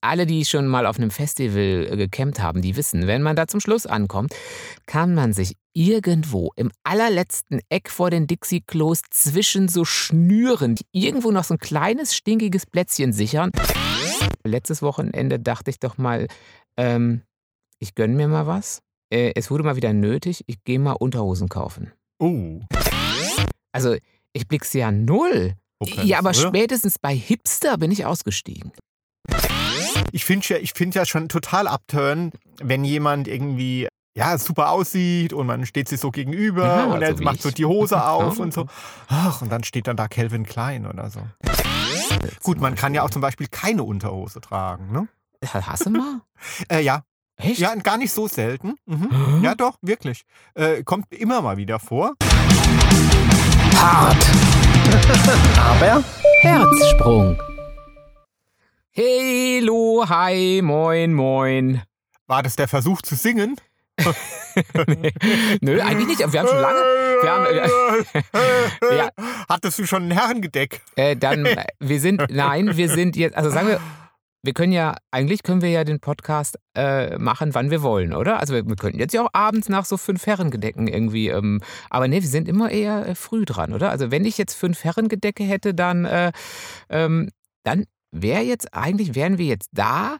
alle, die schon mal auf einem Festival äh, gecampt haben, die wissen, wenn man da zum Schluss ankommt, kann man sich irgendwo im allerletzten Eck vor den Dixie-Klos zwischen so Schnüren irgendwo noch so ein kleines, stinkiges Plätzchen sichern. Letztes Wochenende dachte ich doch mal, ähm, ich gönne mir mal was. Äh, es wurde mal wieder nötig, ich gehe mal Unterhosen kaufen. Oh. Also, ich blick's ja null. Okay, ja, aber oder? spätestens bei Hipster bin ich ausgestiegen. Ich finde ja, ich find ja schon total abturn, wenn jemand irgendwie ja, super aussieht und man steht sich so gegenüber Ja, und er so wie macht so ich. die Hose auf und so. Ach, und dann steht dann da Calvin Klein oder so. Gut, man kann ja auch zum Beispiel keine Unterhose tragen, ne? Hast du mal? Äh, ja. Echt? Ja, gar nicht so selten. Mhm. Ja, doch, wirklich. Äh, kommt immer mal wieder vor. Hart. Aber Herzsprung. Hello, hi, moin, moin. War das der Versuch zu singen? nee, nö, eigentlich nicht. Wir haben schon lange. Haben, äh, ja, Hattest du schon ein Herrengedeck? äh, dann, äh, wir sind, nein, wir sind jetzt, also sagen wir, wir können ja, eigentlich können wir ja den Podcast äh, machen, wann wir wollen, oder? Also wir, wir könnten jetzt ja auch abends nach so fünf Herrengedecken irgendwie, ähm, aber nee, wir sind immer eher äh, früh dran, oder? Also wenn ich jetzt fünf Herrengedecke hätte, dann, äh, ähm, dann wäre jetzt, eigentlich wären wir jetzt da,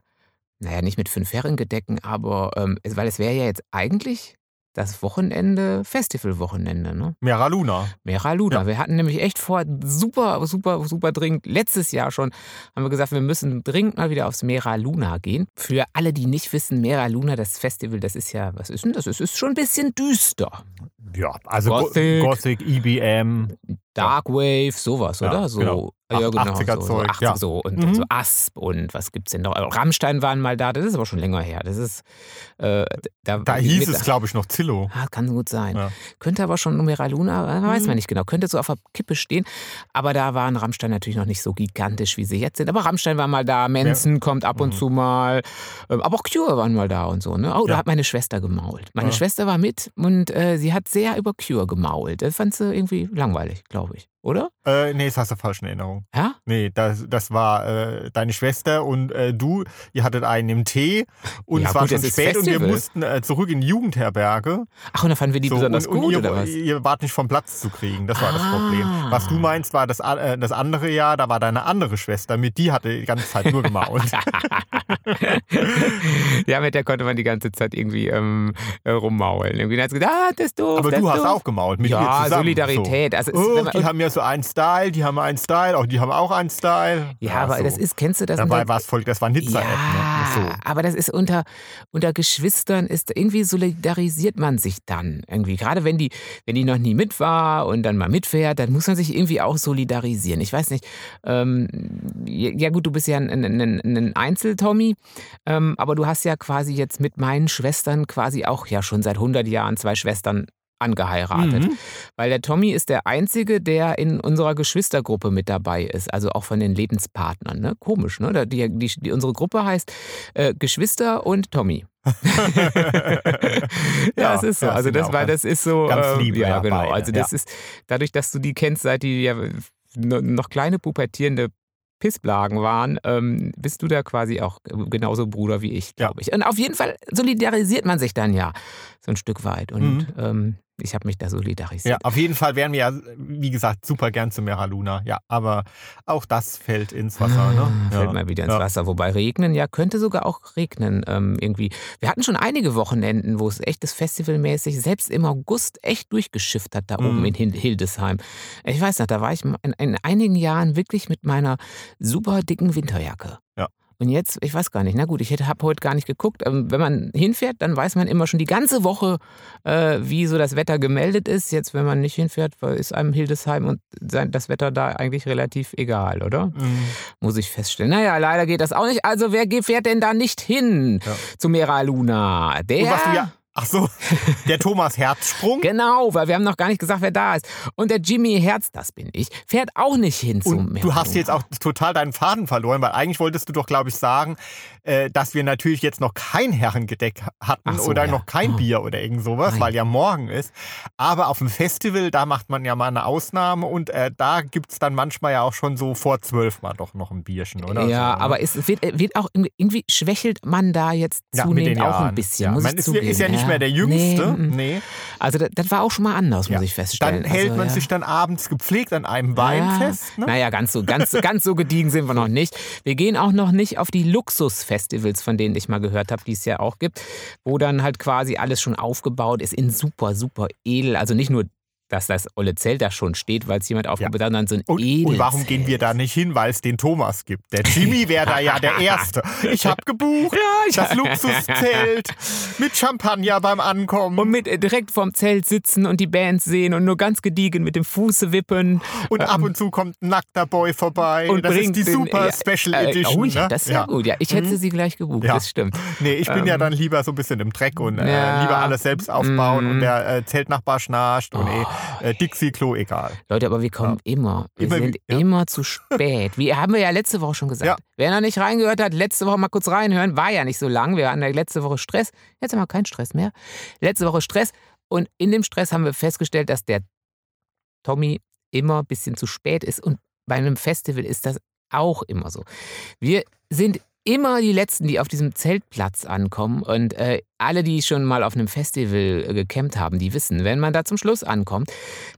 naja, nicht mit fünf Herrengedecken, aber, ähm, weil es wäre ja jetzt eigentlich das Wochenende, Festivalwochenende, ne? Mera Luna. Mera Luna. Ja. Wir hatten nämlich echt vor, super, super, super dringend, letztes Jahr schon, haben wir gesagt, wir müssen dringend mal wieder aufs Mera Luna gehen. Für alle, die nicht wissen, Mera Luna, das Festival, das ist ja, was ist denn das? Es ist schon ein bisschen düster. Ja, also Gothic. Gothic, EBM. Dark Wave, sowas, Ja, oder? So, genau. Ja, genau. 80er so, so, Zeug, 80 ja. so und Mhm. so Asp und was gibt's denn noch? Rammstein waren mal da, das ist aber schon länger her. Das ist, äh, da, Da hieß es, glaube ich, noch Zillow. Ah, kann gut sein. Ja. Könnte aber schon Numera Luna, äh, weiß Mhm. man nicht genau. Könnte so auf der Kippe stehen. Aber da waren Rammstein natürlich noch nicht so gigantisch, wie sie jetzt sind. Aber Rammstein war mal da, Manson kommt ab und Mhm. zu mal. Ähm, Aber auch Cure waren mal da und so. Ne? Oh, da Ja. hat meine Schwester gemault. Meine Ja. Schwester war mit und äh, sie hat sehr über Cure gemault. Das fand sie irgendwie langweilig, glaube ich. Oder? Äh, nee, das hast du falsch in Erinnerung. Ja? Nee, das, das war äh, deine Schwester und äh, du, ihr hattet einen im Tee und Ja, es war gut, schon das spät und wir mussten äh, zurück in die Jugendherberge. Ach, und da fanden wir die So, besonders und, und gut, ihr, oder was? ihr wart nicht vom Platz zu kriegen, das war das Ah. Problem. Was du meinst, war das, äh, das andere Jahr, da war deine andere Schwester mit, die hatte die ganze Zeit nur gemault. ja, mit der konnte man die ganze Zeit irgendwie ähm, äh, rummaulen. Irgendwie hat gesagt, ah, das ist doof. Aber das du hast doof. auch gemault mit ihr Ja, zusammen. Solidarität. Also es- So. wenn Oh, man- die haben ja so einen Style, die haben einen Style, auch die haben auch einen Style. Ja, aber so. das ist, kennst du das? Dabei war es voll, das war ein Nizza-App. ja, Ne? So. aber das ist unter, unter Geschwistern ist irgendwie solidarisiert man sich dann irgendwie. Gerade wenn die, wenn die noch nie mit war und dann mal mitfährt, dann muss man sich irgendwie auch solidarisieren. Ich weiß nicht, ähm, ja gut, du bist ja ein, ein, ein, ein Einzel-Tommy, ähm, aber du hast ja quasi jetzt mit meinen Schwestern quasi auch ja schon seit 100 Jahren zwei Schwestern angeheiratet. Mhm. Weil der Tommy ist der Einzige, der in unserer Geschwistergruppe mit dabei ist, also auch von den Lebenspartnern. Ne? Komisch, ne? Die, die, die, unsere Gruppe heißt äh, Geschwister und Tommy. ja, es ist so. ja, Also das, weil ganz- das ist so. ganz äh, liebe, ja, ja, genau. beide, Also das ja. ist dadurch, dass du die kennst, seit die ja noch kleine pubertierende Pissblagen waren, ähm, bist du da quasi auch genauso Bruder wie ich, glaube ich. Und auf jeden Fall solidarisiert man sich dann ja so ein Stück weit. Und Mhm. ähm, ich habe mich da solidarisiert. Ja, auf jeden Fall wären wir ja, wie gesagt, super gern zu Mera Luna. Ja, aber auch das fällt ins Wasser. Ne? Ah, Fällt ja. mal wieder ins Ja. Wasser. Wobei regnen, ja, könnte sogar auch regnen ähm, irgendwie. Wir hatten schon einige Wochenenden, wo es echtes Festivalmäßig, selbst im August, echt durchgeschifft hat, da Mhm. oben in Hildesheim. Ich weiß noch, da war ich in, in einigen Jahren wirklich mit meiner super dicken Winterjacke. Ja. Und jetzt, ich weiß gar nicht, na gut, ich habe heute gar nicht geguckt. Wenn man hinfährt, dann weiß man immer schon die ganze Woche, äh, wie so das Wetter gemeldet ist. Jetzt, wenn man nicht hinfährt, ist einem Hildesheim und sein, das Wetter da eigentlich relativ egal, oder? Mhm. muss ich feststellen. Naja, leider geht das auch nicht. Also wer fährt denn da nicht hin Ja. zu Mera Luna? Der Und was du ja Ach so, der Thomas Herzsprung. Genau, weil wir haben noch gar nicht gesagt, wer da ist. Und der Jimmy Herz, das bin ich, fährt auch nicht hin zum Und du hast jetzt auch total deinen Faden verloren, weil eigentlich wolltest du doch, glaube ich, sagen, äh, dass wir natürlich jetzt noch kein Herrengedeck hatten so, oder ja. noch kein Oh. Bier oder irgend sowas, Nein. weil ja morgen ist. Aber auf dem Festival, da macht man ja mal eine Ausnahme und äh, da gibt es dann manchmal ja auch schon so vor zwölf mal doch noch ein Bierchen, oder? Ja, so, ne? aber es wird, wird auch irgendwie- schwächelt man da jetzt ja, zunehmend auch Jahren. ein bisschen. Ja. muss man ich ist, zugeben. ist ja nicht mehr der Jüngste. Nee. Nee. Also das, das war auch schon mal anders, Ja. muss ich feststellen. Dann hält also, man ja. sich dann abends gepflegt an einem Wein Ja. fest. Ne? Naja, ganz so, ganz, ganz so gediegen sind wir noch nicht. Wir gehen auch noch nicht auf die Luxusfestivals, von denen ich mal gehört habe, die es ja auch gibt, wo dann halt quasi alles schon aufgebaut ist in super, super edel. Also nicht nur, dass das olle Zelt da schon steht, weil es jemand aufgebaut hat, sondern so ein Und, und warum gehen wir da nicht hin? Weil es den Thomas gibt. Der Jimmy wäre da ja der Erste. Ich habe gebucht. Ja, ich- das Luxuszelt mit Champagner beim Ankommen. Und mit äh, direkt vorm Zelt sitzen und die Bands sehen und nur ganz gediegen mit dem Fuße wippen. Und ab und zu kommt ein nackter Boy vorbei. Und das ist bringt die den- super ja, Special äh, Edition. Oh ja, ne? das ist ja, gut. Ja, ich hätte Mhm. sie gleich gebucht, Ja. das stimmt. Nee, ich bin ja Ähm, dann lieber so ein bisschen im Dreck und äh, ja. lieber alles selbst aufbauen Mhm. und der äh, Zeltnachbar schnarcht und Oh. eh, äh, Dixie-Klo egal. Leute, aber wir kommen immer. Wir Immer sind ja. immer zu spät. Wie haben wir ja letzte Woche schon gesagt. Ja. Wer noch nicht reingehört hat, letzte Woche mal kurz reinhören. War ja nicht so lang. Wir hatten ja letzte Woche Stress. Jetzt haben wir keinen Stress mehr. Letzte Woche Stress. Und in dem Stress haben wir festgestellt, dass der Tommy immer ein bisschen zu spät ist. Und bei einem Festival ist das auch immer so. Wir sind immer die Letzten, die auf diesem Zeltplatz ankommen. Und äh, alle, die schon mal auf einem Festival äh, gecampt haben, die wissen, wenn man da zum Schluss ankommt,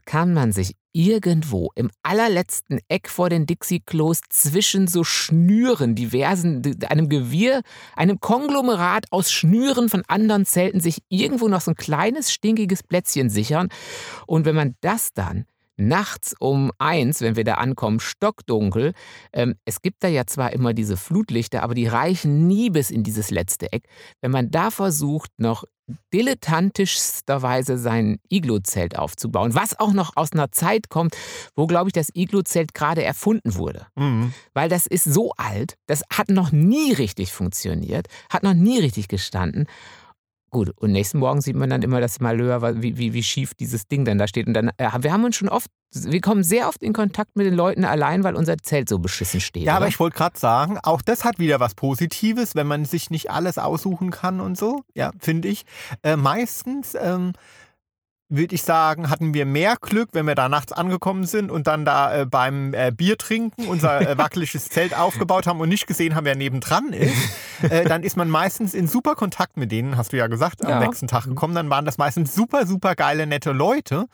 kann man sich irgendwo im allerletzten Eck vor den Dixie-Klos zwischen so Schnüren, diversen, einem Gewirr, einem Konglomerat aus Schnüren von anderen Zelten sich irgendwo noch so ein kleines, stinkiges Plätzchen sichern. Und wenn man das dann nachts um eins, wenn wir da ankommen, stockdunkel. Ähm, es gibt da ja zwar immer diese Flutlichter, aber die reichen nie bis in dieses letzte Eck. Wenn man da versucht, noch dilettantischsterweise sein Iglo-Zelt aufzubauen, was auch noch aus einer Zeit kommt, wo, glaube ich, das Iglo-Zelt gerade erfunden wurde. Mhm. Weil das ist so alt, das hat noch nie richtig funktioniert, hat noch nie richtig gestanden. Gut, und nächsten Morgen sieht man dann immer das Malheur, wie, wie, wie schief dieses Ding dann da steht. Und dann, äh, wir haben uns schon oft, wir kommen sehr oft in Kontakt mit den Leuten allein, weil unser Zelt so beschissen steht. Ja, aber oder? ich wollte gerade sagen, auch das hat wieder was Positives, wenn man sich nicht alles aussuchen kann und so. Ja, finde ich. Äh, meistens ähm, würde ich sagen, hatten wir mehr Glück, wenn wir da nachts angekommen sind und dann da äh, beim äh, Bier trinken unser äh, wackeliges Zelt aufgebaut haben und nicht gesehen haben, wer nebendran ist. Äh, dann ist man meistens in super Kontakt mit denen, hast du ja gesagt, am Ja. nächsten Tag gekommen. Dann waren das meistens super, super geile, nette Leute.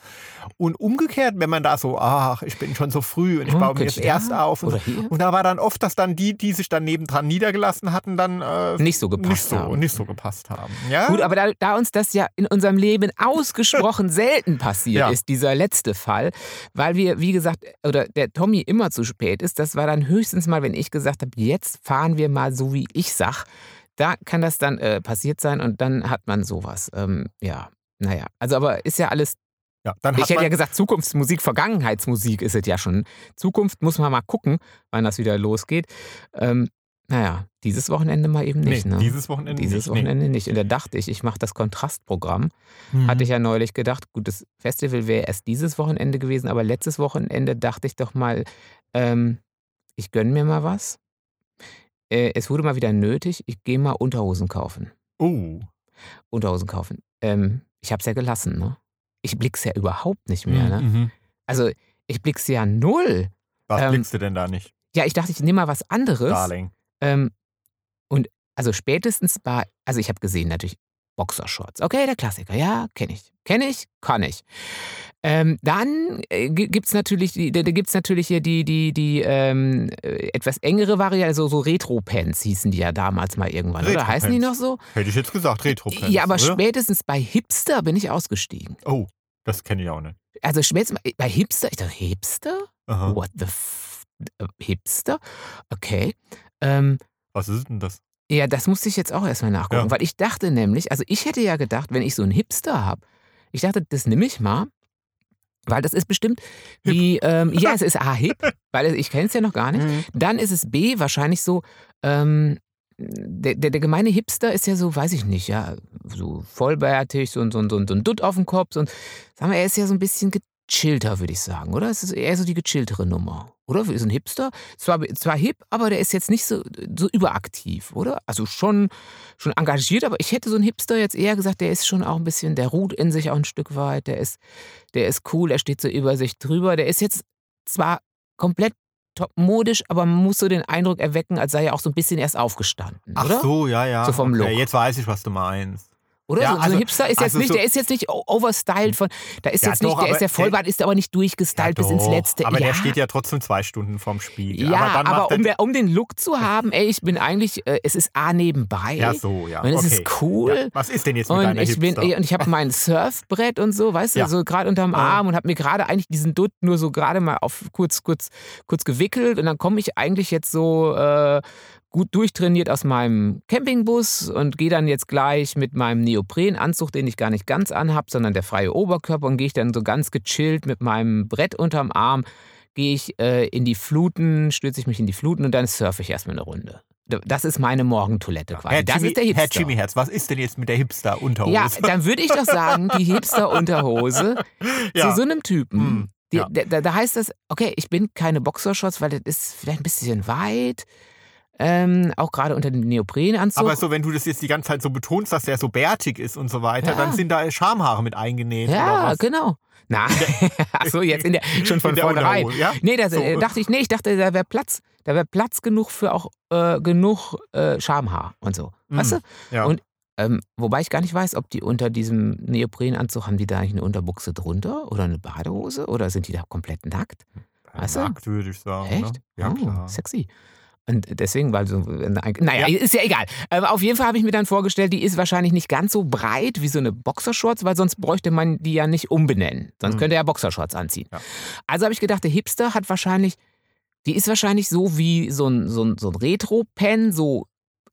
Und umgekehrt, wenn man da so, ach, ich bin schon so früh und ich Oh, baue mir jetzt erst auf. Und, und da war dann oft, dass dann die, die sich dann nebendran niedergelassen hatten, dann äh, Nicht so gepasst nicht so, haben. nicht so gepasst haben. Ja? Gut, aber da, da uns das ja in unserem Leben ausgesprochen selten passiert Ja. ist, dieser letzte Fall, weil wir, wie gesagt, oder der Tommy immer zu spät ist, das war dann höchstens mal, wenn ich gesagt habe, jetzt fahren wir mal so, wie ich sag. Da kann das dann äh, passiert sein und dann hat man sowas. Ähm, ja, naja. Also, aber ist ja alles ja, dann ich hätte ja gesagt, Zukunftsmusik, Vergangenheitsmusik ist es ja schon. Zukunft muss man mal gucken, wann das wieder losgeht. Ähm, naja, dieses Wochenende mal eben nicht. nee, ne? dieses Wochenende Dieses nicht. Wochenende nicht. Und da dachte ich, ich mache das Kontrastprogramm. Nee. Mhm. Hatte ich ja neulich gedacht, gut, das Festival wäre erst dieses Wochenende gewesen, aber letztes Wochenende dachte ich doch mal, ähm, ich gönne mir mal was. Äh, es wurde mal wieder nötig, ich gehe mal Unterhosen kaufen. Oh. Unterhosen kaufen. Ähm, ich habe es ja gelassen, ne? Ich blick's ja überhaupt nicht mehr, ne? Mhm. Also, ich blick's ja null. Was Ähm, blickst du denn da nicht, Ja, ich dachte, ich nehme mal was anderes. Darling? Ähm, und also spätestens bei, also ich habe gesehen natürlich Boxershorts. Okay, der Klassiker, ja, kenne ich. Kenne ich, kann ich. Ähm, dann äh, gibt es natürlich, die- da, da gibt's natürlich hier die, die, die ähm, äh, etwas engere Variante, also so Retro-Pants hießen die ja damals mal irgendwann, oder? Heißen die noch so? Hätte ich jetzt gesagt, retro ja, aber oder? spätestens bei Hipster bin ich ausgestiegen. Oh, das kenne ich auch nicht. Also spätestens bei- Hipster, ich dachte, Hipster? Aha. What the f äh, Hipster? Okay. Ähm, Was ist denn das? Ja, das musste ich jetzt auch erstmal nachgucken, Ja. weil ich dachte nämlich, also ich hätte ja gedacht, wenn ich so einen Hipster habe, ich dachte, das nehme ich mal, weil das ist bestimmt wie, ähm, ja, es ist A, hip, weil ich kenne es ja noch gar nicht. Mhm. Dann ist es B, wahrscheinlich so, ähm, der, der, der gemeine Hipster ist ja so, weiß ich nicht, ja, so vollbärtig, so, so, so, so ein Dutt auf dem Kopf. Und sagen wir, er ist ja so ein bisschen gechillter, würde ich sagen, oder? Es ist eher so die gechilltere Nummer, oder? Ist ein Hipster. Zwar, zwar hip, aber der ist jetzt nicht so, so überaktiv, oder? Also schon, schon engagiert, aber ich hätte so einen Hipster jetzt eher gesagt, der ist schon auch ein bisschen, der ruht in sich auch ein Stück weit, der ist, der ist cool, er steht so über sich drüber. Der ist jetzt zwar komplett top modisch, aber man muss so den Eindruck erwecken, als sei er auch so ein bisschen erst aufgestanden, Ach oder? so, ja, ja. So vom okay, Look. Jetzt weiß ich, was du meinst. Oder? Ja, so, so also- Hipster ist jetzt also nicht, so- der ist jetzt nicht overstyled von, da ist Ja, jetzt nicht, doch, der ist der Vollbart, ist aber nicht durchgestylt bis ins Letzte. Aber ja. der steht ja trotzdem zwei Stunden vorm Spiegel. Ja, aber, aber er, um, der, um den Look zu haben, ey, ich bin eigentlich, äh, es ist A nebenbei. Ja, so, ja. Und es okay. ist cool. Ja, was ist denn jetzt mit Und deiner ich, bin, Hipster? ey, und ich habe mein Surfbrett und so, weißt du, Ja. so gerade unterm Ja. Arm und habe mir gerade eigentlich diesen Dutt nur so gerade mal auf kurz, kurz, kurz gewickelt und dann komme ich eigentlich jetzt so äh, gut durchtrainiert aus meinem Campingbus und gehe dann jetzt gleich mit meinem Neoprenanzug, den ich gar nicht ganz anhab, sondern der freie Oberkörper und gehe ich dann so ganz gechillt mit meinem Brett unterm Arm, gehe ich äh, in die Fluten, stürze ich mich in die Fluten und dann surfe ich erstmal eine Runde. Das ist meine Morgentoilette quasi. Herr das Jimmy, ist der Hipster. Herr Jimmy Herz, was ist denn jetzt mit der Hipster-Unterhose? Ja, dann würde ich doch sagen, die Hipster-Unterhose Ja. zu so einem Typen. Hm, Die, ja. da, da heißt das, okay, ich bin keine Boxershorts, weil das ist vielleicht ein bisschen weit. Ähm, auch gerade unter dem Neoprenanzug. Aber so, wenn du das jetzt die ganze Zeit so betonst, dass der so bärtig ist und so weiter, Ja. dann sind da Schamhaare mit eingenäht. oder ja, genau. Na, achso, jetzt in der, schon von vornherein. Ja? Nee, da So. äh, dachte ich, nee, ich dachte, da wäre Platz, da wäre Platz genug für auch äh, genug äh, Schamhaar und so. Weißt du? Ja. Und ähm, wobei ich gar nicht weiß, ob die unter diesem Neoprenanzug, haben die da eigentlich eine Unterbuchse drunter oder eine Badehose oder sind die da komplett nackt? weißt du? Nackt, würde ich sagen. Echt? Ne? Ja, oh, klar. Sexy. Und deswegen, weil so, naja, ist ja egal. Aber auf jeden Fall habe ich mir dann vorgestellt, die ist wahrscheinlich nicht ganz so breit wie so eine Boxershorts, weil sonst bräuchte man die ja nicht umbenennen. Sonst Hm. könnte er ja Boxershorts anziehen. Ja. Also habe ich gedacht, der Hipster hat wahrscheinlich, die ist wahrscheinlich so wie so ein, so ein, so ein Retro-Pen, so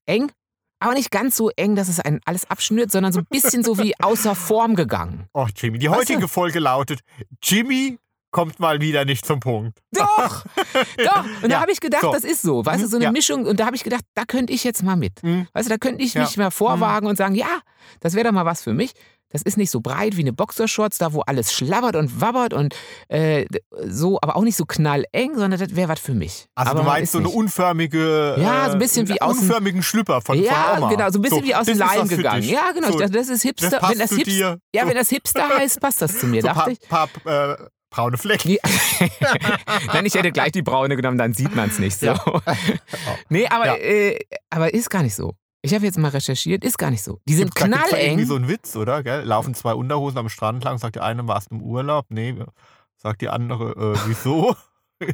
eng, aber nicht ganz so eng, dass es einen alles abschnürt, sondern so ein bisschen so wie außer Form gegangen. Oh, Jimmy. Die Weißt heutige du? Folge lautet: Jimmy kommt mal wieder nicht zum Punkt. Doch! Doch! Und da Ja, habe ich gedacht, so. das ist so. Weißt du, so eine Ja. Mischung. Und da habe ich gedacht, da könnte ich jetzt mal mit. Mhm. Weißt du, da könnte ich Ja. mich mal vorwagen und sagen, ja, das wäre doch mal was für mich. Das ist nicht so breit wie eine Boxershorts, da wo alles schlabbert und wabbert und äh, so, aber auch nicht so knalleng, sondern das wäre was für mich. Also aber du meinst so eine unförmige, Ja, so ein bisschen äh, wie aus unförmigen Schlüpper von, Ja, von Oma. genau, so ein bisschen wie aus dem Leim gegangen. Ja, genau. So, das, das ist Hipster. das wenn das Hipster, ja, So. wenn das Hipster heißt, passt das zu mir, so dachte paar, ich. paar äh, braune Flecken. Ja. Nein, ich hätte gleich die braune genommen, dann sieht man es nicht so. Nee, aber, Ja. äh, aber ist gar nicht so. Ich habe jetzt mal recherchiert, ist gar nicht so. Die sind Gibt's- da gibt's ja irgendwie so einen Witz, oder? Gell? Laufen zwei Unterhosen am Strand lang, sagt die eine, warst du im Urlaub? Nee, sagt die andere, äh, wieso?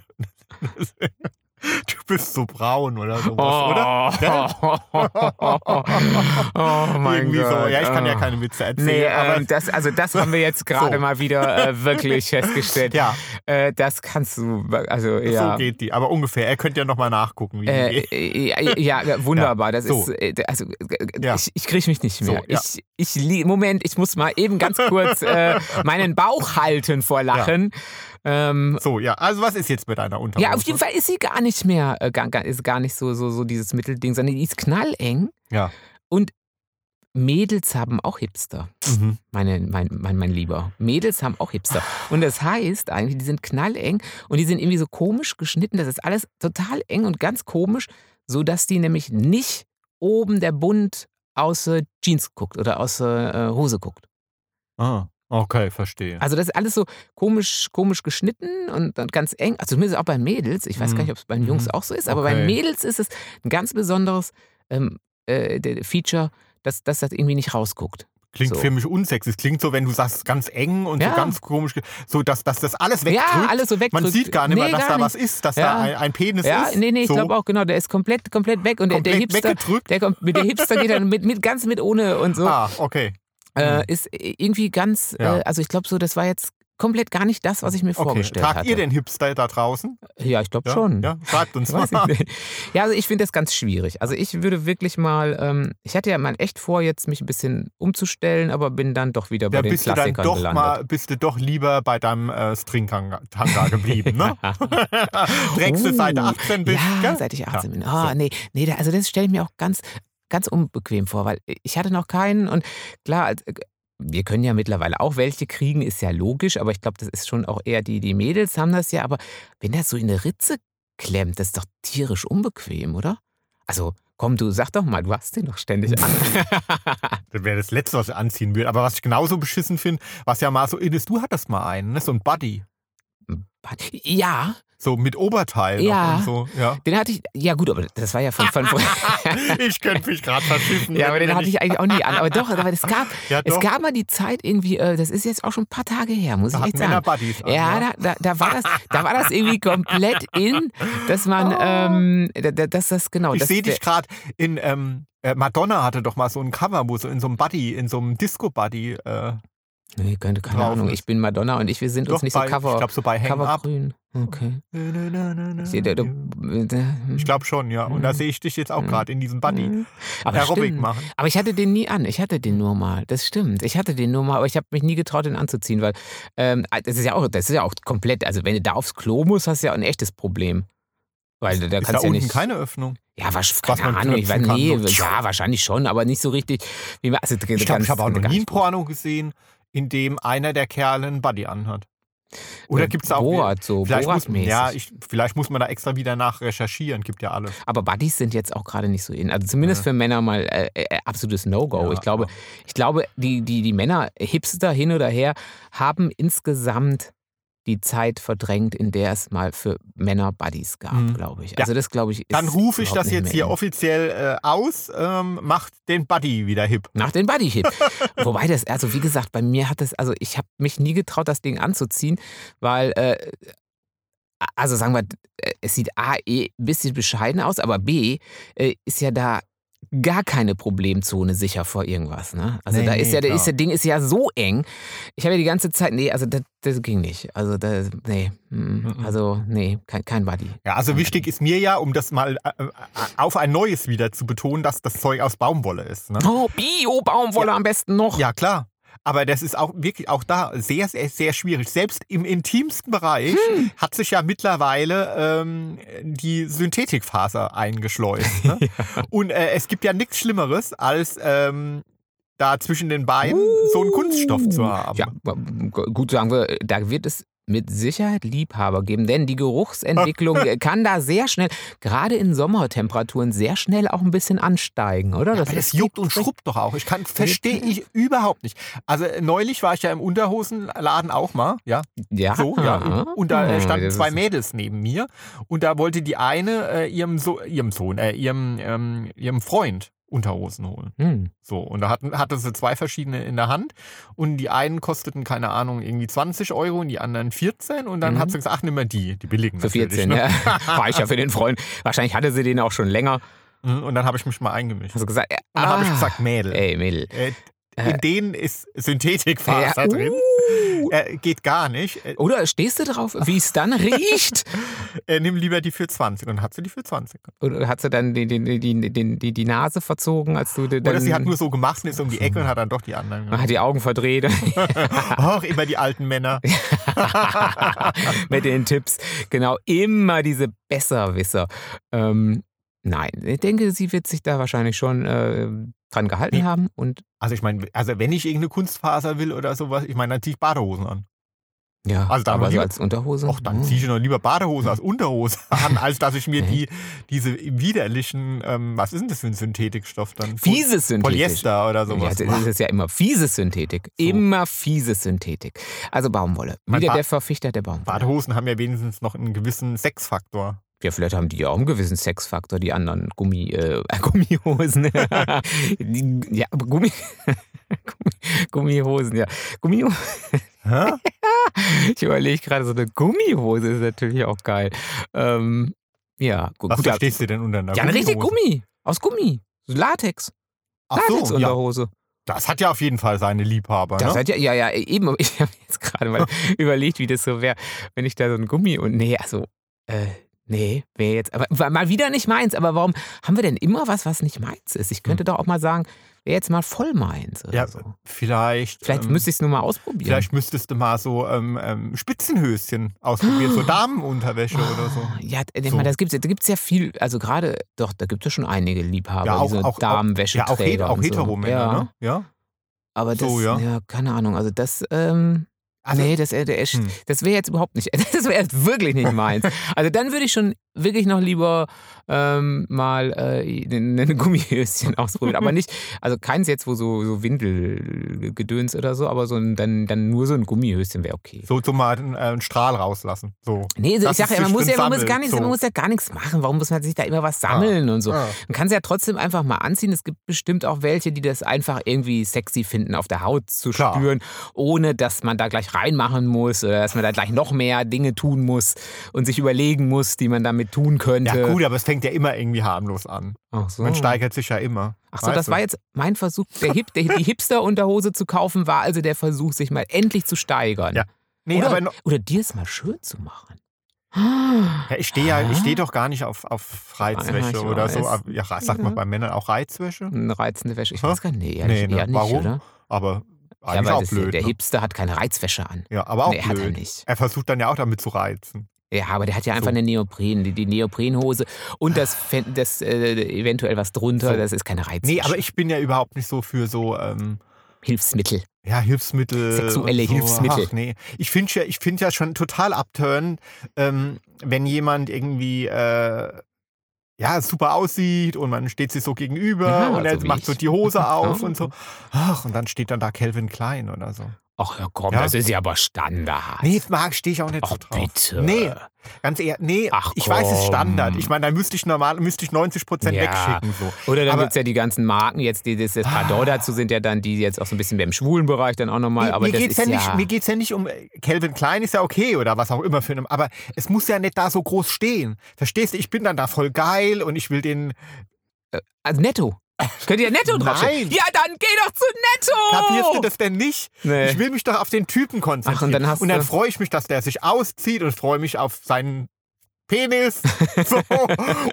du bist so braun oder sowas, oder? Gell? oh mein Irgendwie Gott. so. Ja, ich kann ja Oh. keine Witze erzählen. Nee, aber ähm, das, also das haben wir jetzt gerade So. mal wieder äh, wirklich festgestellt. ja, Äh, das kannst du, also ja. so geht die. Aber ungefähr. Er könnte ja nochmal nachgucken, wie Äh, geht. äh, ja, ja, wunderbar. Das so. ist, äh, also, Ja. ich, ich kriege mich nicht mehr. Ja. Ich, ich, Moment, ich muss mal eben ganz kurz äh, meinen Bauch halten vor Lachen. Ähm, So, ja. Also was ist jetzt mit deiner Unterhose? ja, auf jeden Fall ist sie gar nicht mehr, äh, gar, gar, ist gar nicht so, so, so dieses Mittelding, sondern die ist knalleng. Ja. Mädels haben auch Hipster. Mhm. Meine, mein, mein, mein Lieber. Mädels haben auch Hipster. Und das heißt eigentlich, die sind knalleng und die sind irgendwie so komisch geschnitten. Das ist alles total eng und ganz komisch, sodass die nämlich nicht oben der Bund aus Jeans guckt oder aus äh, Hose guckt. Ah, okay, verstehe. Also das ist alles so komisch, komisch geschnitten und dann ganz eng. Also zumindest auch bei Mädels. Ich weiß Mhm. gar nicht, ob es bei den Jungs Mhm. auch so ist, aber bei Okay. Mädels ist es ein ganz besonderes ähm, äh, der- Feature, dass, dass das irgendwie nicht rausguckt. Klingt so. für mich unsexy. Es klingt so, wenn du sagst, ganz eng und Ja. so ganz komisch, so dass, dass das alles wegdrückt. Ja, alles so wegdrückt. Man sieht gar nicht Nee, mehr, dass da nicht. was ist, dass Ja. da ein, ein Penis Ja, ist. nee, nee, ich so glaube auch, genau. Der ist komplett, komplett weg. Und der, der komplett Hipster, weggedrückt. der, kommt, der Hipster geht dann mit, mit ganz mit ohne und so. Ah, okay. Äh, Mhm. ist irgendwie ganz, Ja. äh, also ich glaube so, das war jetzt komplett gar nicht das, was ich mir Okay. vorgestellt Tragt hatte. ihr den Hipster da draußen? Ja, ich glaube Ja? schon. Ja, schreibt uns mal. Ja, also ich finde das ganz schwierig. Also ich würde wirklich mal, ähm, ich hatte ja mal echt vor, jetzt mich ein bisschen umzustellen, aber bin dann doch wieder bei Ja, den bist du dann Klassikern doch gelandet. mal, bist du doch lieber bei deinem äh, Stringtanga geblieben, ne? Trägst du Seite 18 bist, Uh, Ja, gell? seit ich 18 bin. so. Ah, nee, nee, also das stelle ich mir auch ganz, ganz unbequem vor, weil ich hatte noch keinen und klar, äh, wir können ja mittlerweile auch welche kriegen, ist ja logisch, aber ich glaube, das ist schon auch eher die, die Mädels haben das ja, aber wenn das so in eine Ritze klemmt, das ist doch tierisch unbequem, oder? Also, komm, du sag doch mal, du hast den doch ständig an. Das wäre das Letzte, was ich anziehen würde. Aber was ich genauso beschissen finde, was ja mal so in ist, du hattest mal einen, ne? so ein Buddy. ja, So mit Oberteil Ja. noch und so. Ja. den hatte ich, ja gut, aber das war ja von, von ich könnte mich gerade verschiffen. Ja, aber den hatte ich, ich eigentlich auch nie an. Aber doch, aber es gab, Ja, es gab mal die Zeit irgendwie, äh, das ist jetzt auch schon ein paar Tage her, muss da ich echt sagen. Buddies an, Ja, da, da, da, war das, da war das irgendwie komplett in, dass man, ähm, da- da- dass das genau. Oh. Ich das, sehe dich gerade in, ähm, äh, Madonna hatte doch mal so ein Cover, wo so in so einem Buddy, in so einem Disco-Buddy. Äh, Nee, keine, keine Ahnung. ist. Ich bin Madonna und ich, wir sind doch uns nicht bei, so Cover, ich glaube so bei Hang Up. Covergrün. Okay. Ich, da- da- da- glaube schon, ja. Und da Mhm. sehe ich dich jetzt auch Mhm. gerade in diesem Buddy Mhm. Aber Aerobic stimmt. machen. Aber ich hatte den nie an. Ich hatte den nur mal. Das stimmt. Ich hatte den nur mal, aber ich habe mich nie getraut, den anzuziehen, weil ähm, das ist ja auch, das ist ja auch komplett. Also wenn du da aufs Klo musst, hast du ja ein echtes Problem. Weil da Ist da kannst du ja unten nicht. keine Öffnung? ja, was keine man Ahnung. Ich weiß, nee, so. ja, wahrscheinlich schon, aber nicht so richtig. Wie, man- also, Ich glaube, ganz- ich habe auch noch nie ein Porno gesehen, in dem einer der Kerle einen Buddy anhat. Oder gibt es auch. Borat, so vielleicht muss, ja, ich, vielleicht muss man da extra wieder nach recherchieren. Gibt ja alles. Aber Buddies sind jetzt auch gerade nicht so in. Also zumindest Ja. für Männer mal äh, äh, absolutes No-Go. Ja, ich glaube, ich glaube, die, die, die Männer, Hipster hin oder her, haben insgesamt die Zeit verdrängt, in der es mal für Männer Buddies gab, Mhm. glaube ich. Ja. Also das glaube ich. Ist Dann rufe ich das jetzt hier in. offiziell äh, aus. Ähm, macht den Buddy wieder hip. Nach den Buddy-Hit. Wobei das, also wie gesagt, bei mir hat das, also ich habe mich nie getraut, das Ding anzuziehen, weil, äh, also sagen wir, äh, es sieht A, eh ein bisschen bescheiden aus, aber B, äh, ist ja da gar keine Problemzone sicher vor irgendwas. Ne? Also Nee, da ist nee, ja, klar. ist ja Ding ist ja so eng. Ich habe ja die ganze Zeit, nee, also das, das ging nicht. Also das, nee, mm, Mhm. also nee, kein, kein Buddy. Ja, also wichtig ist mir ja, um das mal äh, äh, auf ein neues wieder zu betonen, dass das Zeug aus Baumwolle ist. Ne? Oh, Bio-Baumwolle am besten noch. Ja, klar. Aber das ist auch wirklich auch da sehr, sehr, sehr schwierig. Selbst im intimsten Bereich Hm. hat sich ja mittlerweile ähm, die Synthetikfaser eingeschleust. Ne? Und äh, es gibt ja nichts Schlimmeres, als ähm, da zwischen den Beinen so einen Kunststoff zu haben. Ja, gut sagen wir, da wird es mit Sicherheit Liebhaber geben, denn die Geruchsentwicklung kann da sehr schnell, gerade in Sommertemperaturen, sehr schnell auch ein bisschen ansteigen, oder? Aber das ist- juckt und schrubbt doch auch. Ich kann, verstehe ich überhaupt nicht. Also äh, neulich war ich ja im Unterhosenladen auch mal, ja, Ja, so, ja. Und da äh, standen das zwei Mädels neben mir und da wollte die eine äh, ihrem, so ihrem Sohn, äh, ihrem, ähm, ihrem Freund Unterhosen holen. Hm. So, und da hatten, hatte sie zwei verschiedene in der Hand und die einen kosteten, keine Ahnung, irgendwie 20 Euro und die anderen 14 und dann Mhm. hat sie gesagt, ach, nimm mal die, die billigen Für natürlich, 14, ne? ja. War ich ja für den Freund. Wahrscheinlich hatte sie den auch schon länger. Mhm, Und dann habe ich mich mal eingemischt. Hast du gesagt, äh, dann habe ich ah, gesagt, Mädel, Ey, Mädel. äh, in denen ist Synthetikfaser Ja, drin. uh. Äh, geht gar nicht. Äh, Oder stehst du drauf, wie es dann riecht? äh, nimm lieber die für 20. Und dann hat sie die für 20. Oder hat sie dann die, die, die, die, die, Nase verzogen, als du dann. Oder sie hat nur so gemacht und ist um die Ecke und hat dann doch die anderen gemacht. hat die Augen verdreht Ach, immer die alten Männer. mit den Tipps. Genau, immer diese Besserwisser. Ähm, nein, ich denke, sie wird sich da wahrscheinlich schon äh, dran gehalten Nee. haben und Also ich meine, also wenn ich irgendeine Kunstfaser will oder sowas, ich meine, dann ziehe ich Badehosen an. ja, Also dann aber so lieber- als Unterhose. Och, dann hm. ziehe ich noch lieber Badehose als Unterhose an, als dass ich mir die, diese widerlichen, ähm, was ist denn das für ein Synthetikstoff dann? Fieses Synthetik. Polyester oder Ja, sowas. das ist ja immer fiese Synthetik. So. Immer fiese Synthetik. Also Baumwolle. Wieder der Verfichter der Baumwolle. Badehosen haben ja wenigstens noch einen gewissen Sexfaktor. Ja, vielleicht haben die ja auch einen gewissen Sexfaktor, die anderen Gummi, äh, Gummihosen. die, ja, aber Gummi, Gummi, Gummihosen, ja. Gummihosen. Ich überlege gerade, so eine Gummihose ist natürlich auch geil. Ähm, ja, gut. Was verstehst du denn unter einer ja, eine richtige? Gummi. Aus Gummi. Latex. Ach so, ja. Latex-Unterhose. Das hat ja auf jeden Fall seine Liebhaber. Das ne? hat ja, ja, ja, eben. Ich habe jetzt gerade mal überlegt, wie das so wäre, wenn ich da so ein Gummi und nee, also, äh, nee, wäre jetzt, aber mal wieder nicht meins. Aber warum haben wir denn immer was, was nicht meins ist? Ich könnte doch auch mal sagen, wäre jetzt mal voll meins oder ja, so. vielleicht. Vielleicht ähm, müsste ich es nur mal ausprobieren. Vielleicht müsstest du mal so ähm, ähm, Spitzenhöschen ausprobieren, so Damenunterwäsche oder so. Ja, ich So. meine, das gibt's, da gibt es ja viel, also gerade, doch, da gibt es schon einige Liebhaber, Ja, auch, diese auch, auch, Damenwäsche ja, auch, auch Heteromänner, ja, ne? Ja. Aber das, So, ja. ja. keine Ahnung, also das, ähm, Also, nee, das, äh, hm. das wäre jetzt überhaupt nicht, das wäre jetzt wirklich nicht meins. Also dann würde ich schon wirklich noch lieber ähm, mal äh, ein Gummihöschen ausprobieren. Aber nicht, also keins jetzt, wo so, so Windelgedöns oder so, aber so ein, dann, dann nur so ein Gummihöschen wäre okay. so, so mal einen, äh, einen Strahl rauslassen. So. Nee, so, ich sage ja, man muss ja, man muss, gar nichts, so. man muss ja gar nichts machen. Warum muss man sich da immer was sammeln und so? Ah. Man kann es ja trotzdem einfach mal anziehen. Es gibt bestimmt auch welche, die das einfach irgendwie sexy finden, auf der Haut zu Klar. spüren, ohne dass man da gleich reinmachen muss oder dass man da gleich noch mehr Dinge tun muss und sich überlegen muss, die man damit tun könnte. Ja, gut, aber es fängt ja immer irgendwie harmlos an. Ach so. Man steigert sich ja immer. Ach so, das du? war jetzt mein Versuch. Der Hip, der, die Hipster-Unterhose zu kaufen war also der Versuch, sich mal endlich zu steigern. Ja. Nee, oder, aber no, oder dir es mal schön zu machen. ja, ich stehe ja, Ah. ich stehe doch gar nicht auf, auf Reizwäsche Ja, oder so. Ja, sag mal Ja. bei Männern auch Reizwäsche, Eine reizende Wäsche. Ich weiß gar nicht. Nee, Nee, ne? nicht, Warum? oder? aber Ja, eigentlich weil auch blöd. der ne? Hipster hat keine Reizwäsche an. Ja, aber auch Nee, hat er blöd. nicht. Er versucht dann ja auch damit zu reizen. Ja, aber der hat ja einfach So. eine Neopren, die, die Neoprenhose und das, Fen- das äh, eventuell was drunter, So. das ist keine Reizwäsche. Nee, aber ich bin ja überhaupt nicht so für so ähm, Hilfsmittel. ja, Hilfsmittel. Sexuelle so. Hilfsmittel. Ach, nee. Ich finde ja, ich find ja schon total abturn, ähm, wenn jemand irgendwie äh, ja, super aussieht und man steht sich so gegenüber Ja, und er so wie macht so ich. die Hose auf und so. Ach, und dann steht dann da Calvin Klein oder so. Ach ja, komm, Ja. das ist ja aber Standard. Nee, das mag stehe ich auch nicht Ach so drauf. bitte. Nee, ganz ehrlich, nee, Ach, ich weiß, es ist. Standard. Ich meine, dann müsste ich normal, müsste ich 90 Prozent Ja. wegschicken. So. Oder dann gibt es ja die ganzen Marken, jetzt, die das, das Pardon dazu sind ja dann, die jetzt auch so ein bisschen mehr im schwulen Bereich dann auch nochmal. Mir, Aber mir geht's ist ja ja, nicht, mir geht's ja nicht um Calvin Klein ist ja okay oder was auch immer für einen, aber es muss ja nicht da so groß stehen. Verstehst du? Ich bin dann da voll geil und ich will den also netto. Könnt ihr netto draufstellen? Nein. Ja, dann geh doch zu netto! Kapierst du das denn nicht? Nee. Ich will mich doch auf den Typen konzentrieren. Ach, und dann hast du- freue ich mich, dass der sich auszieht und freue mich auf seinen Penis. So.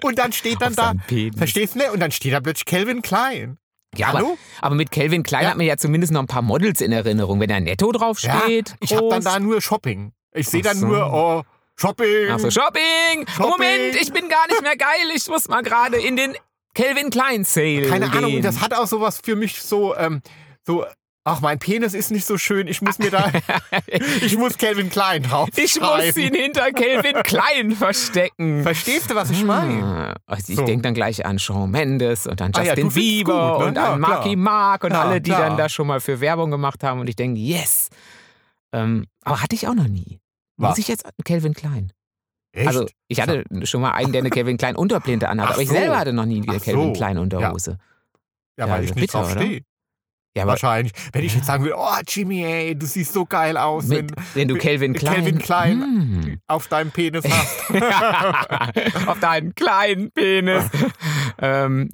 Und dann steht dann da, verstehst du? ne? Und dann steht da plötzlich Calvin Klein. Ja, aber, aber mit Calvin Klein Ja. hat man ja zumindest noch ein paar Models in Erinnerung. Wenn da netto draufsteht. ich habe dann da nur Shopping. Ich sehe dann so. nur, oh, Shopping. Ach so, Shopping! Shopping. Moment, ich bin gar nicht mehr geil. Ich muss mal gerade in den Calvin Klein Sale Keine gehen. Ahnung, das hat auch sowas für mich so, ähm, so, ach, mein Penis ist nicht so schön, ich muss mir da, ich muss Calvin Klein drauf ich muss ihn hinter Calvin Klein verstecken. Verstehst du, was ich meine? Ah, Also ich So. denke dann gleich an Shawn Mendes und an Ah ja, Justin du findest Bieber gut, ne? und Ja, an Marky klar. Mark und Ja, alle, die klar. dann da schon mal für Werbung gemacht haben. Und ich denke, yes. Ähm, aber hatte ich auch noch nie. Muss Was? ich jetzt Calvin Klein? Echt? Also ich hatte schon mal einen, der eine Calvin Klein Unterplinte anhat, Ach aber ich so. selber hatte noch nie eine Ach Calvin so. Klein Unterhose. ja, ja, weil ich also nicht bitter, drauf stehe. Ja, Wahrscheinlich. Wenn ich jetzt sagen würde, oh Jimmy, ey, du siehst so geil aus, mit, wenn wenn du Calvin mit Klein, Calvin Klein Hm. auf deinem Penis hast. auf deinen kleinen Penis. ähm,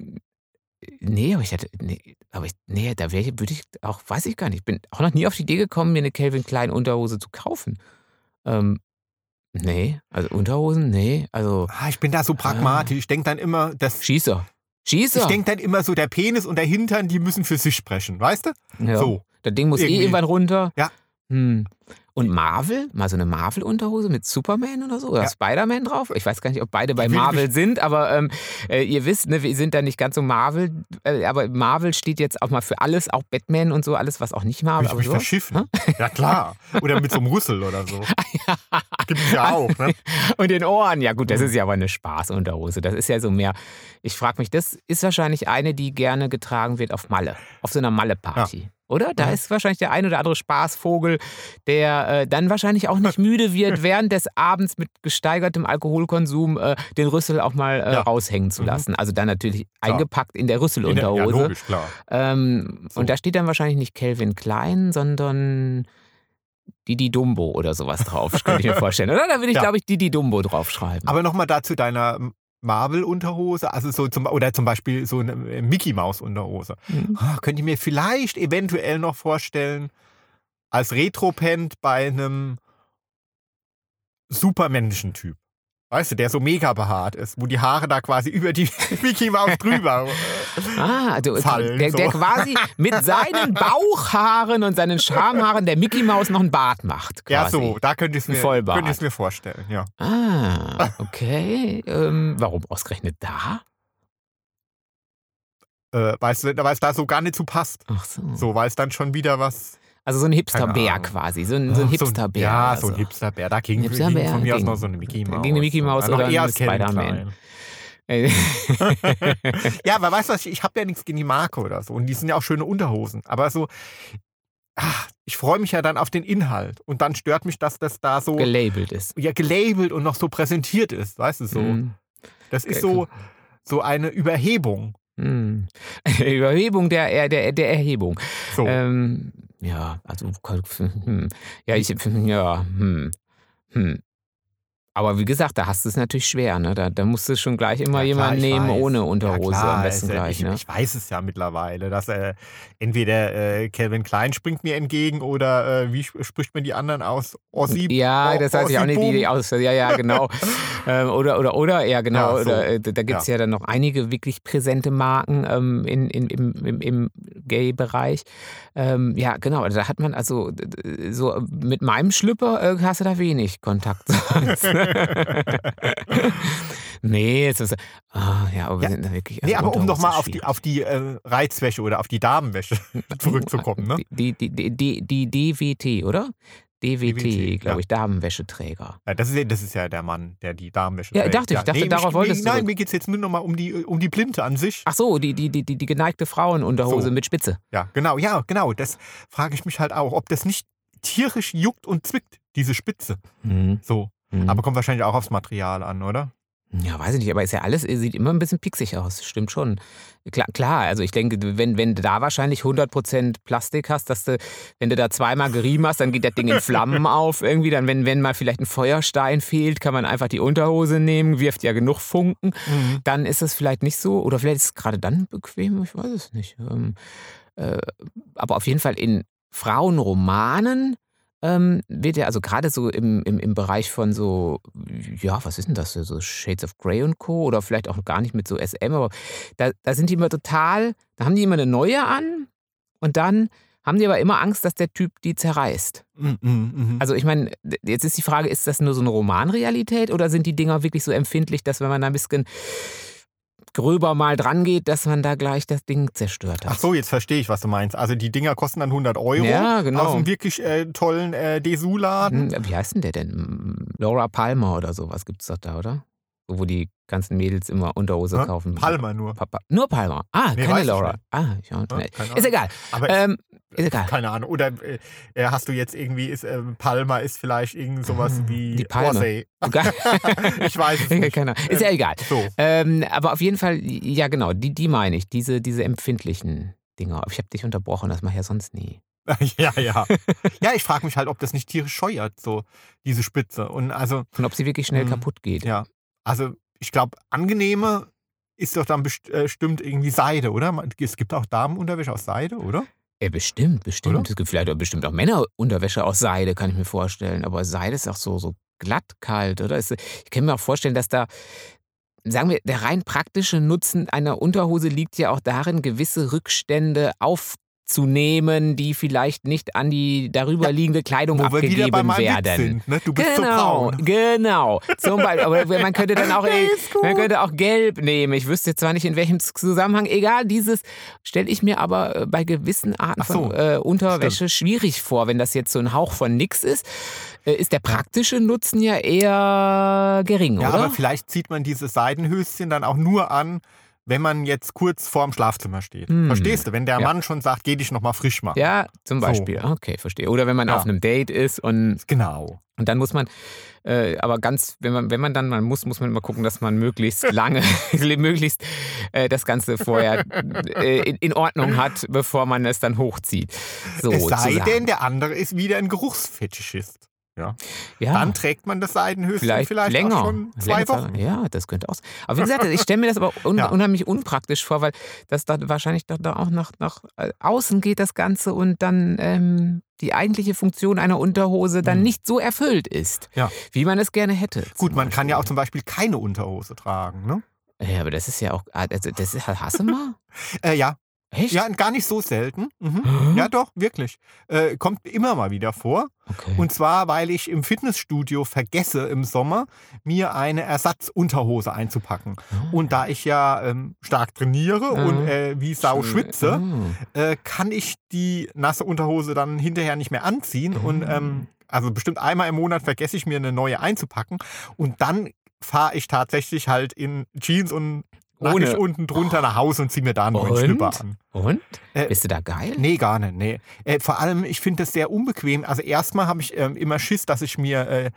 nee, aber ich hatte, nee, aber ich, nee, da wäre ich, würde ich auch, weiß ich gar nicht, ich bin auch noch nie auf die Idee gekommen, mir eine Calvin Klein Unterhose zu kaufen. Ähm, nee, also Unterhosen, nee, also Ah, ich bin da so pragmatisch. Ich denke dann immer, dass Schießer. Schießer. ich denke dann immer so, der Penis und der Hintern, die müssen für sich sprechen, weißt du? ja. So. Das Ding muss eh Irgendwie. irgendwann runter. Ja. Hm. Und Marvel? Mal so eine Marvel-Unterhose mit Superman oder so? Oder Ja. Spider-Man drauf? Ich weiß gar nicht, ob beide bei Marvel sind, aber ähm, äh, ihr wisst, ne, wir sind da nicht ganz so Marvel. Äh, aber Marvel steht jetzt auch mal für alles, auch Batman und so, alles, was auch nicht Marvel Will ich mich aber sowas. verschiffen? Ja, klar. Oder mit so einem Rüssel oder so. Gibt es ja auch, ne? Und den Ohren, ja gut, das ist ja aber eine Spaßunterhose. Das ist ja so mehr. Ich frage mich, das ist wahrscheinlich eine, die gerne getragen wird auf Malle, auf so einer Malle-Party. Oder? Da Ja. ist wahrscheinlich der ein oder andere Spaßvogel, der äh, dann wahrscheinlich auch nicht müde wird, während des Abends mit gesteigertem Alkoholkonsum äh, den Rüssel auch mal äh, Ja. raushängen zu Mhm. lassen. Also dann natürlich Klar. eingepackt in der In der, ja, Rüsselunterhose. logisch, klar. ähm, So. Und da steht dann wahrscheinlich nicht Calvin Klein, sondern Didi Dumbo oder sowas drauf, könnte ich mir vorstellen. Oder? Da würde ich, Ja. glaube ich, Didi Dumbo draufschreiben. Aber nochmal dazu deiner Marvel-Unterhose, also so zum, oder zum Beispiel so eine äh, Mickey-Maus-Unterhose. Mhm. Ah, Könnte ich mir vielleicht eventuell noch vorstellen, als Retro-Pant bei einem Supermenschen-Typ. Weißt du, der so mega behaart ist, wo die Haare da quasi über die Mickey Maus drüber. Ah, du, Fallen, der, der so. quasi mit seinen Bauchhaaren und seinen Schamhaaren der Mickey Maus noch einen Bart macht. Quasi. Ja, so, da könnte ich es mir, ich's vorstellen, ja. Ah, okay. ähm, warum ausgerechnet da? Äh, weißt du, weil es da so gar nicht zu passt. Ach so. So, weil es dann schon wieder was. Also so ein Hipsterbär quasi. So ein, so ein Hipsterbär. ja, oder so ein Hipsterbär. Da ging, Hipsterbär ging von mir aus noch so eine Mickey Maus. ging eine Mickey noch oder eher ein Spider-Man. Äh, Ja, aber weißt du was, ich habe ja nichts gegen die Marke oder so. Und die sind ja auch schöne Unterhosen. Aber so, ach, ich freue mich ja dann auf den Inhalt. Und dann stört mich, dass das da so gelabelt ist. ja, gelabelt und noch so präsentiert ist. Weißt du so? Mm, Das ist Okay, so, so eine Überhebung. mm. Überhebung der, der, der Erhebung. So. Ähm, ja, also, hm. ja, ich, ja, hm, hm. Aber wie gesagt, da hast du es natürlich schwer, ne? Da, da musst du schon gleich immer Ja, jemanden ich nehmen weiß. ohne Ja, Unterhose klar, am besten ja- gleich, ich, ne? ich weiß es ja mittlerweile, dass äh, entweder äh, Calvin Klein springt mir entgegen oder äh, wie sp- spricht man die anderen aus? Ossi? Ja, das heißt ja auch nicht die Boom? aus. Ja, ja, genau. ähm, oder, oder, oder, ja, genau. Ja, so. oder, äh, da gibt es ja. dann noch einige wirklich präsente Marken ähm, in, in, im, im, im Gay-Bereich. Ähm, ja, genau. Da hat man also so mit meinem Schlüpper äh, hast du da wenig Kontakt. sonst. nee, es ist. Ah, ja, aber wir Ja. sind da wirklich. Nee, also aber um nochmal auf die, auf die äh, Reizwäsche oder auf die Damenwäsche zurückzukommen, ne? Die, die, die, die, die DWT, oder? DWT, DWT, glaube ja. ich, Damenwäscheträger. Ja, das, ist, ja- das ist ja der Mann, der die Damenwäsche Ja, trägt. dachte ich, dachte, nee, darauf wolltest du Nein, mir geht es jetzt nur nochmal um die, um die Plinte an sich. Ach so, die, die, die, die, die geneigte Frauenunterhose So. mit Spitze. Ja, genau, ja, genau. Das frage ich mich halt auch, ob das nicht tierisch juckt und zwickt, diese Spitze. Mhm. So. Mhm. Aber kommt wahrscheinlich auch aufs Material an, oder? Ja, weiß ich nicht, aber ist ja alles, sieht immer ein bisschen pixig aus, stimmt schon. Klar, klar also ich denke, wenn, wenn du da wahrscheinlich 100% Plastik hast, dass du, wenn du da zweimal gerieben hast, dann geht das Ding in Flammen auf irgendwie. Dann, wenn, wenn mal vielleicht ein Feuerstein fehlt, kann man einfach die Unterhose nehmen, wirft ja genug Funken. Dann ist es vielleicht nicht so, oder vielleicht ist es gerade dann bequem, ich weiß es nicht. Ähm, äh, aber auf jeden Fall in Frauenromanen ähm, wird ja, also gerade so im, im, im Bereich von so, ja, was ist denn das, so Shades of Grey und Co. oder vielleicht auch gar nicht mit so SM, aber da, da sind die immer total, da haben die immer eine neue an und dann haben die aber immer Angst, dass der Typ die zerreißt. Mhm, mhm. Also ich meine, jetzt ist die Frage, ist das nur so eine Romanrealität oder sind die Dinger wirklich so empfindlich, dass wenn man da ein bisschen gröber mal dran geht, dass man da gleich das Ding zerstört hat? Ach so, jetzt verstehe ich, was du meinst. Also die Dinger kosten dann 100 Euro Ja, genau. aus einem wirklich äh, tollen äh, Dessous-Laden. Hm, Wie heißt denn der denn? Laura Palmer oder sowas gibt es doch da, oder? Wo die ganzen Mädels immer Unterhose Hä? kaufen. Palmer nur. Papa. Nur Palmer. Ah, Nee, keine Laura. Ah, ich auch Ja, nicht. Ist egal. Aber Ähm, ist egal. keine Ahnung. Oder äh, äh, hast du jetzt irgendwie, ist, äh, Palmer ist vielleicht irgend sowas wie Ah, Die Palme. Ich weiß es nicht. Keine Ahnung. Ist ja egal. So. Ähm, aber auf jeden Fall, ja genau, die, die meine ich, diese, diese empfindlichen Dinger. Ich habe dich unterbrochen, das mache ich ja sonst nie. ja, ja. Ja, ich frage mich halt, ob das nicht tierisch scheuert, so diese Spitze. Und also, Und ob sie wirklich schnell Hm, kaputt geht. ja. Also, ich glaube, angenehme ist doch dann best- äh, bestimmt irgendwie Seide, oder? Es gibt auch Damenunterwäsche aus Seide, oder? Ja, bestimmt, bestimmt. Oder? Es gibt vielleicht auch bestimmt auch Männerunterwäsche aus Seide, kann ich mir vorstellen. Aber Seide ist auch so, so glatt kalt, oder? Ich kann mir auch vorstellen, dass da, sagen wir, der rein praktische Nutzen einer Unterhose liegt ja auch darin, gewisse Rückstände aufzunehmen, die vielleicht nicht an die darüber Ja, liegende Kleidung Wo wir wieder bei abgegeben werden. sind, ne? Du bist so Genau, braun. genau. Zum Beispiel, aber man könnte dann auch, Nee, man könnte auch gelb nehmen. Ich wüsste jetzt zwar nicht in welchem Zusammenhang. Egal, dieses stelle ich mir aber äh, bei gewissen Arten so, von äh, Unterwäsche schwierig vor. Wenn das jetzt so ein Hauch von nix ist, äh, ist der praktische Nutzen ja eher gering, Ja, oder? aber vielleicht zieht man dieses Seidenhöschen dann auch nur an, wenn man jetzt kurz vorm Schlafzimmer steht. Hm. Verstehst du? Wenn der Ja. Mann schon sagt, geh dich nochmal frisch machen. ja, zum So. Beispiel. Okay, verstehe. Oder wenn man Ja. auf einem Date ist und Genau. Und dann muss man, äh, aber ganz, wenn man, wenn man dann mal muss, muss man immer gucken, dass man möglichst lange, möglichst äh, das Ganze vorher äh, in, in Ordnung hat, bevor man es dann hochzieht. So, es sei denn, der andere ist wieder ein Geruchsfetischist. Ja. Ja. Dann trägt man das Seidenhöschen vielleicht, vielleicht, länger. auch schon zwei Länger, Wochen. Ja, das könnte auch sein. Aber wie gesagt, ich stelle mir das aber un Ja. unheimlich unpraktisch vor, weil das dann wahrscheinlich doch da auch nach, nach äh, außen geht, das Ganze, und dann ähm, die eigentliche Funktion einer Unterhose dann Mhm. nicht so erfüllt ist, Ja. wie man es gerne hätte. Gut, man kann ja auch Beispiel. zum Beispiel keine Unterhose tragen, ne? Ja, aber das ist ja auch. Also das ist, hast du mal? Äh, ja, Echt? ja, gar nicht so selten. Mhm. Ja, doch, wirklich. Äh, kommt immer mal wieder vor. Okay. Und zwar, weil ich im Fitnessstudio vergesse im Sommer, mir eine Ersatzunterhose einzupacken. Und da ich ja ähm, stark trainiere und Mhm. äh, wie Sau schwitze, Oh. äh, kann ich die nasse Unterhose dann hinterher nicht mehr anziehen. Und Mhm. ähm, also bestimmt einmal im Monat vergesse ich mir eine neue einzupacken. Und dann fahre ich tatsächlich halt in Jeans und nackig Ohne. unten drunter nach Hause und ziehe mir da einen neuen Und? Schlüpper an. Und? Äh, Bist du da geil? Nee, gar nicht. Nee. Äh, vor allem, ich finde das sehr unbequem. Also erstmal habe ich ähm, immer Schiss, dass ich mir äh,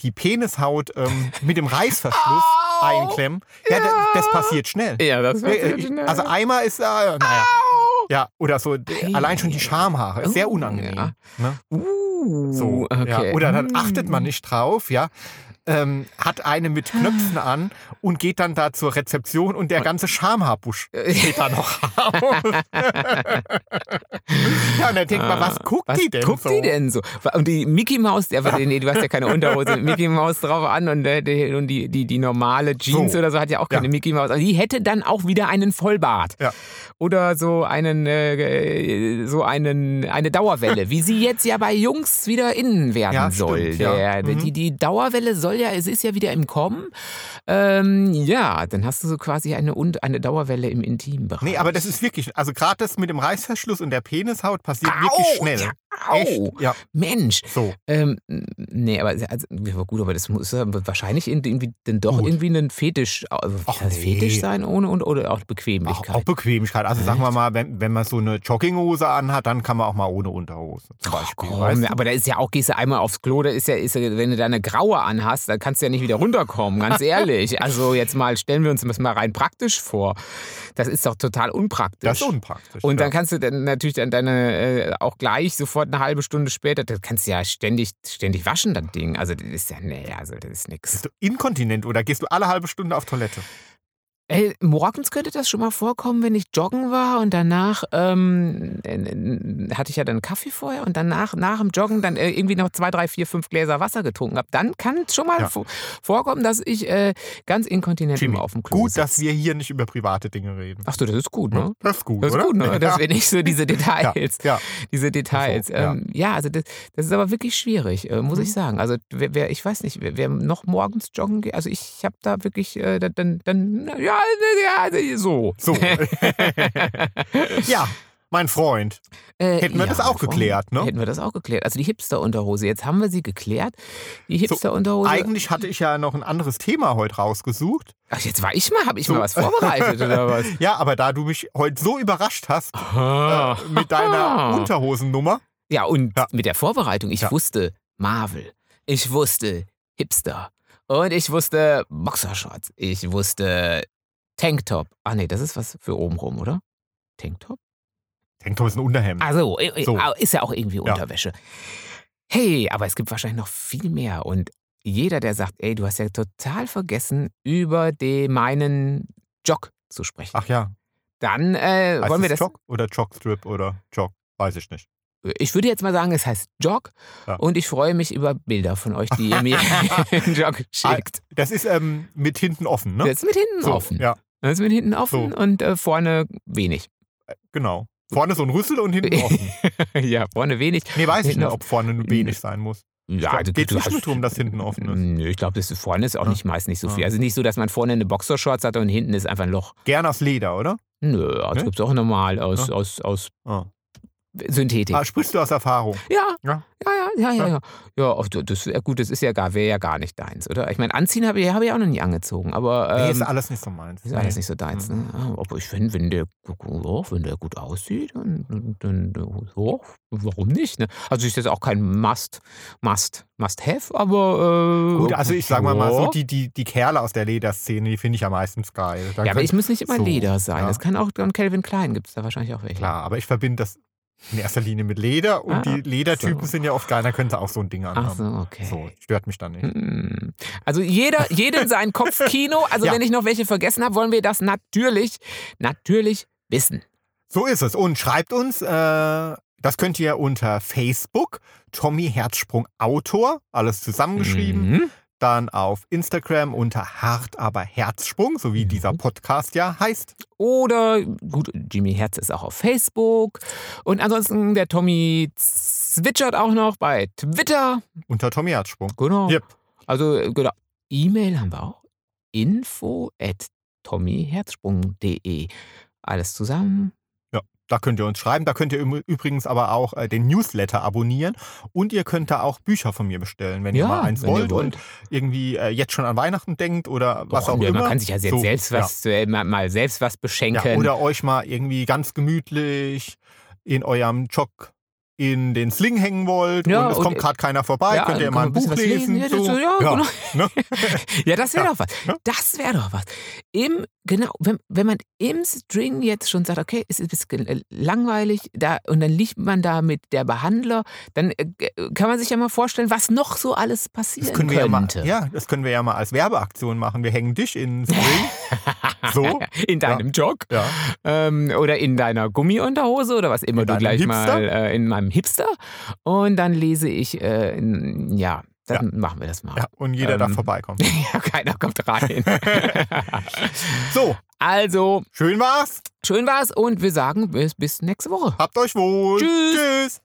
die Penishaut ähm, mit dem Reißverschluss Au! einklemme. Ja, das, das passiert schnell. Ja, das Äh, passiert ich, schnell. also einmal ist, äh, naja, Au! ja, oder so, Ei, allein schon die. Schamhaare, ist sehr Oh, unangenehm. ja. Ne? Uh, So, okay. ja. Oder dann achtet man Mm. nicht drauf, ja. Ähm, hat eine mit Knöpfen an und geht dann da zur Rezeption und der ganze Schamhaarbusch steht da noch raus. ja, und dann denkt man, was guckt Was die denn guckt so? die denn so? Und die Mickey Maus, der, nee, du hast ja keine Unterhose mit Mickey Maus drauf an und, äh, die, und die, die, die normale Jeans So. oder so hat ja auch keine Ja. Mickey Maus. Also die hätte dann auch wieder einen Vollbart. Ja. Oder so einen, äh, so einen, eine Dauerwelle, wie sie jetzt ja bei Jungs wieder innen werden Ja, soll. stimmt, ja. Der, Mhm. die, die Dauerwelle soll ja, es ist ja wieder im Kommen. Ähm, ja, dann hast du so quasi eine, Und- eine Dauerwelle im Intimbereich. Nee, aber das ist wirklich, also gerade das mit dem Reißverschluss und der Penishaut passiert Au, wirklich schnell. ja, au. Echt? Ja, Mensch, so. Ähm, nee, aber also, gut, aber das muss ja wahrscheinlich irgendwie dann doch Gut. irgendwie ein Fetisch, also Ach, nee. Fetisch sein ohne und oder auch Auch, Bequemlichkeit. auch Bequemlichkeit. Also sagen wir mal, wenn, wenn man so eine Jogginghose anhat, dann kann man auch mal ohne Unterhose zum Beispiel. Komm, weißt du? aber da ist ja auch, gehst du einmal aufs Klo, da ist ja, ist ja, wenn du da eine graue anhast, dann kannst du ja nicht wieder runterkommen, ganz ehrlich. Also jetzt mal, stellen wir uns das mal rein praktisch vor. Das ist doch total unpraktisch. Das ist unpraktisch. Und dann ja. kannst du dann natürlich dann deine äh, auch gleich sofort eine halbe Stunde später, das kannst du ja ständig, ständig waschen, das Ding. Also das ist ja, nee, also das ist nix. Bist du inkontinent oder gehst du alle halbe Stunde auf Toilette? Ey, morgens könnte das schon mal vorkommen, wenn ich joggen war und danach ähm, äh, hatte ich ja dann Kaffee vorher und danach nach dem Joggen dann äh, irgendwie noch zwei, drei, vier, fünf Gläser Wasser getrunken habe. Dann kann es schon mal Ja. vo- vorkommen, dass ich äh, ganz inkontinent Jimmy, immer auf dem Klo gut, sitze. dass wir hier nicht über private Dinge reden. Ach so, das ist gut, ne? Das ist gut, Das ist oder? gut, ne? Dass ja. wir nicht so diese Details, Ja, diese Details. So, ja. ähm, ja. also das, das ist aber wirklich schwierig, äh, muss Mhm. ich sagen. Also wer, wer, ich weiß nicht, wer, wer noch morgens joggen geht, also ich habe da wirklich, äh, dann, dann, ja, ja, so. So. ja, mein Freund. Äh, Hätten wir das auch geklärt, ne? Hätten wir das auch geklärt. Also die Hipster-Unterhose. Jetzt haben wir sie geklärt. Die Hipster-Unterhose. Eigentlich hatte ich ja noch ein anderes Thema heute rausgesucht. Ach, jetzt war ich mal, habe ich So. mal was vorbereitet oder was? Ja, aber da du mich heute so überrascht hast äh, mit deiner. Unterhosennummer, Ja, und Ja. mit der Vorbereitung. Ich Ja. wusste Marvel. Ich wusste Hipster. Und ich wusste Boxershorts. Ich wusste Tanktop. Ah, nee, das ist was für obenrum, oder? Tanktop? Tanktop ist ein Unterhemd. Also, So. ist ja auch irgendwie Ja. Unterwäsche. Hey, aber es gibt wahrscheinlich noch viel mehr. Und jeder, der sagt, ey, du hast ja total vergessen, über den, meinen Jog zu sprechen. Ach ja, Dann äh, wollen wir das. Jog oder Jogstrip oder Jog? Weiß ich nicht. Ich würde jetzt mal sagen, es heißt Jog. Ja. Und ich freue mich über Bilder von euch, die ihr mir einen Jog schickt. Das ist ähm, mit hinten offen, ne? Das ist mit hinten so, offen. Ja, Das ist mit hinten offen So. und äh, vorne wenig. genau. Vorne so ein Rüssel und hinten offen. ja, vorne wenig. Nee, weiß ich nicht, ob vorne wenig sein muss. Ja, glaub, also geht's du nicht darum, dass hinten offen ist? Nö, ich glaube, das ist vorne ist auch Ja. nicht meist nicht so viel. Ja. Also nicht so, dass man vorne eine Boxershorts hat und hinten ist einfach ein Loch. Gern aus Leder, oder? Nö, das Ne? gibt es auch normal aus, Ja. aus, aus Ah. Synthetik. Ah, sprichst du aus Erfahrung? Ja, Ja. ja, ja, ja, ja. Ja, du- das gut, das ist ja gar, wäre ja gar nicht deins, oder? Ich meine, anziehen habe ich, habe ich auch noch nie angezogen, aber nee, ähm, ist alles nicht so meins. ist alles Nee. nicht so deins. Mhm. Ne? Aber ich finde, wenn der, wenn der gut aussieht, dann, dann, ja, warum nicht? Ne? Also ist jetzt auch kein Must, Must, Must Have, aber äh, Gut, also ich sag mal mal so, die, die, die Kerle aus der Lederszene, die finde ich ja meistens geil. Da Ja, aber ich muss nicht immer so, Leder sein. ja. Das kann auch, und Calvin Klein gibt es da wahrscheinlich auch welche. Klar, aber ich verbinde das In erster Linie mit Leder und Ah, die Ledertypen so. sind ja oft geil, da können sie auch so ein Ding Ach anhaben. so, okay. So, stört mich dann nicht. Hm. Also jeder, jedem sein Kopfkino. Also Ja. wenn ich noch welche vergessen habe, wollen wir das natürlich, natürlich wissen. So ist es. Und schreibt uns, äh, das könnt ihr unter Facebook, Tommy Herzsprung Autor, alles zusammengeschrieben. Mhm. Dann auf Instagram unter Hart aber Herzsprung, so wie Mhm. dieser Podcast ja heißt. Oder, gut, Jimmy Herz ist auch auf Facebook. Und ansonsten der Tommy zwitschert auch noch bei Twitter. Unter Tommy Herzsprung. Genau. Yep. Also, genau. E-Mail haben wir auch. Info at tommyherzsprung.de. Alles zusammen. Ja, da könnt ihr uns schreiben. Da könnt ihr übrigens aber auch äh, den Newsletter abonnieren. Und ihr könnt da auch Bücher von mir bestellen, wenn ihr mal eins ihr wollt, und irgendwie äh, jetzt schon an Weihnachten denkt oder was Doch, auch ja, immer. Man kann sich ja jetzt So, selbst was, äh, mal, selbst was Ja, beschenken. oder euch mal irgendwie ganz gemütlich in eurem Jog in den Sling hängen wollt Ja, und es und- kommt gerade keiner vorbei, Ja, könnt ihr mal ein Buch bisschen was lesen. lesen. Ja, so. das- ja, genau. ne? Ja, das wäre Ja. doch was. Ja. Das wäre doch was. Im, genau, wenn, wenn man im String jetzt schon sagt, okay, es ist ein bisschen äh, langweilig, da, und dann liegt man da mit der Behandler, dann äh, kann man sich ja mal vorstellen, was noch so alles passieren Das können wir ja mal, könnte. ja, das können wir ja mal als Werbeaktion machen. Wir hängen dich in den String. so. In deinem Jog Ja. ähm, oder in deiner Gummiunterhose oder was immer In du gleich Hipster? mal äh, in meinem Hipster. Und dann lese ich, äh, ja, dann machen wir das mal. ja. Und jeder darf Ähm. vorbeikommen. Ja, keiner kommt rein. So, also, schön war's. schön war's und wir sagen bis, bis nächste Woche. Habt euch wohl. Tschüss. Tschüss.